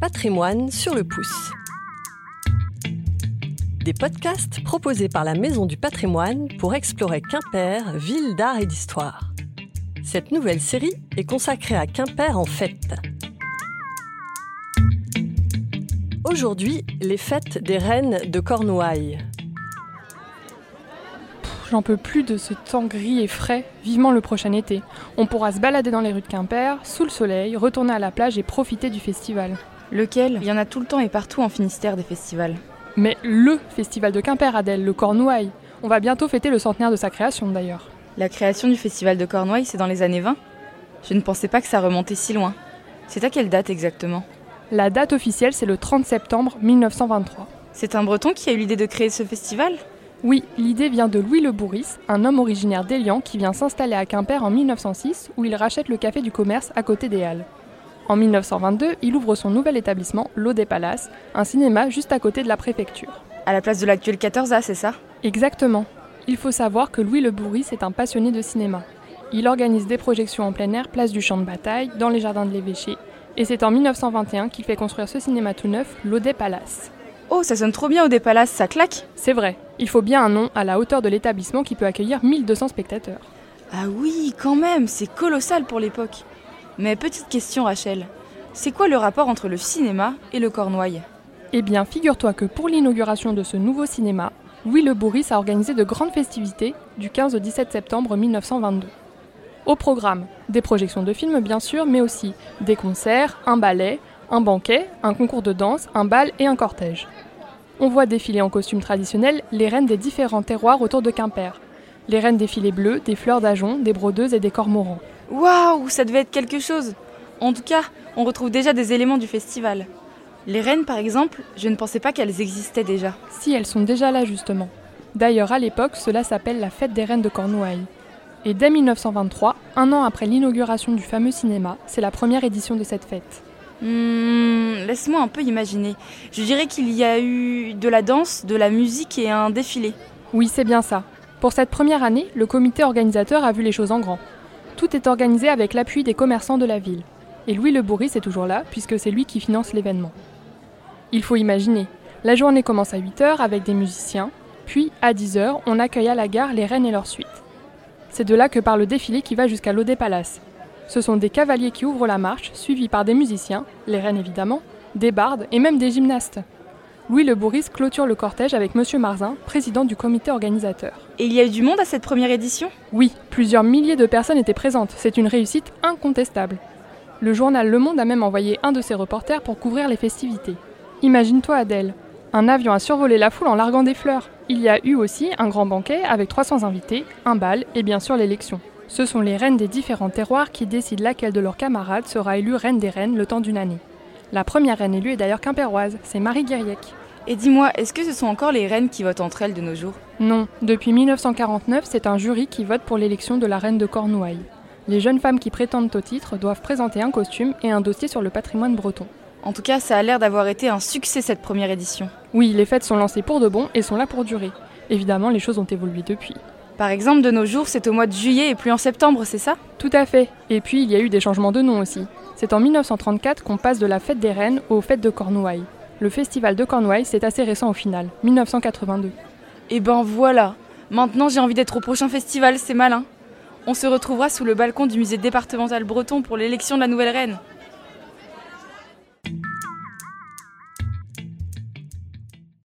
Patrimoine sur le pouce. Des podcasts proposés par la Maison du Patrimoine pour explorer Quimper, ville d'art et d'histoire. Cette nouvelle série est consacrée à Quimper en fête. Aujourd'hui, les fêtes des reines de Cornouailles. J'en peux plus de ce temps gris et frais, vivement le prochain été. On pourra se balader dans les rues de Quimper, sous le soleil, retourner à la plage et profiter du festival. Lequel? Il y en a tout le temps et partout en Finistère des festivals. Mais LE festival de Quimper, Adèle, le Cornouailles. On va bientôt fêter le centenaire de sa création d'ailleurs. La création du festival de Cornouailles, c'est dans les années 20 Je ne pensais pas que ça remontait si loin. C'est à quelle date exactement? La date officielle, c'est le 30 septembre 1923. C'est un breton qui a eu l'idée de créer ce festival? Oui, l'idée vient de Louis Le Bourris, un homme originaire d'Elian qui vient s'installer à Quimper en 1906 où il rachète le café du commerce à côté des Halles. En 1922, il ouvre son nouvel établissement, l'Eau des Palaces, un cinéma juste à côté de la préfecture. À la place de l'actuel 14A, c'est ça? Exactement. Il faut savoir que Louis Le Bourris est un passionné de cinéma. Il organise des projections en plein air, place du champ de bataille, dans les jardins de l'évêché, et c'est en 1921 qu'il fait construire ce cinéma tout neuf, l'Eau des Palaces. Oh, ça sonne trop bien au des Palaces, ça claque C'est vrai, il faut bien un nom à la hauteur de l'établissement qui peut accueillir 1200 spectateurs. Ah oui, quand même, c'est colossal pour l'époque. Mais petite question Rachel, c'est quoi le rapport entre le cinéma et le Cornouailles Eh bien, figure-toi que pour l'inauguration de ce nouveau cinéma, Louis Le Bourris a organisé de grandes festivités du 15 au 17 septembre 1922. Au programme, des projections de films bien sûr, mais aussi des concerts, un ballet, un banquet, un concours de danse, un bal et un cortège. On voit défiler en costume traditionnel les reines des différents terroirs autour de Quimper. Les reines des filets bleus, des fleurs d'ajon, des brodeuses et des cormorans. Waouh, ça devait être quelque chose En tout cas, on retrouve déjà des éléments du festival. Les reines, par exemple, je ne pensais pas qu'elles existaient déjà. Si, elles sont déjà là justement. D'ailleurs, à l'époque, cela s'appelle la fête des reines de Cornouailles. Et dès 1923, un an après l'inauguration du fameux cinéma, c'est la première édition de cette fête. Hmm, laisse-moi un peu imaginer. Je dirais qu'il y a eu de la danse, de la musique et un défilé. Oui, c'est bien ça. Pour cette première année, le comité organisateur a vu les choses en grand. Tout est organisé avec l'appui des commerçants de la ville. Et Louis Le Bourris est toujours là, puisque c'est lui qui finance l'événement. Il faut imaginer, la journée commence à 8h avec des musiciens, puis à 10h, on accueille à la gare les reines et leur suite. C'est de là que part le défilé qui va jusqu'à l'Eau des Palaces. Ce sont des cavaliers qui ouvrent la marche, suivis par des musiciens, les reines évidemment, des bardes et même des gymnastes. Louis Le Bourris clôture le cortège avec Monsieur Marzin, président du comité organisateur. Et il y a eu du monde à cette première édition? Oui, plusieurs milliers de personnes étaient présentes. C'est une réussite incontestable. Le journal Le Monde a même envoyé un de ses reporters pour couvrir les festivités. Imagine-toi Adèle. Un avion a survolé la foule en larguant des fleurs. Il y a eu aussi un grand banquet avec 300 invités, un bal et bien sûr l'élection. Ce sont les reines des différents terroirs qui décident laquelle de leurs camarades sera élue reine des reines le temps d'une année. La première reine élue est d'ailleurs quimpéroise, c'est Marie Guériec. Et dis-moi, est-ce que ce sont encore les reines qui votent entre elles de nos jours? Non, depuis 1949, c'est un jury qui vote pour l'élection de la reine de Cornouailles. Les jeunes femmes qui prétendent au titre doivent présenter un costume et un dossier sur le patrimoine breton. En tout cas, ça a l'air d'avoir été un succès cette première édition. Oui, les fêtes sont lancées pour de bon et sont là pour durer. Évidemment, les choses ont évolué depuis. Par exemple, de nos jours, c'est au mois de juillet et plus en septembre, c'est ça? Tout à fait. Et puis, il y a eu des changements de nom aussi. C'est en 1934 qu'on passe de la fête des reines aux fêtes de Cornouailles. Le festival de Cornouailles, c'est assez récent au final, 1982. Et ben voilà Maintenant, j'ai envie d'être au prochain festival, c'est malin. On se retrouvera sous le balcon du musée départemental breton pour l'élection de la nouvelle reine.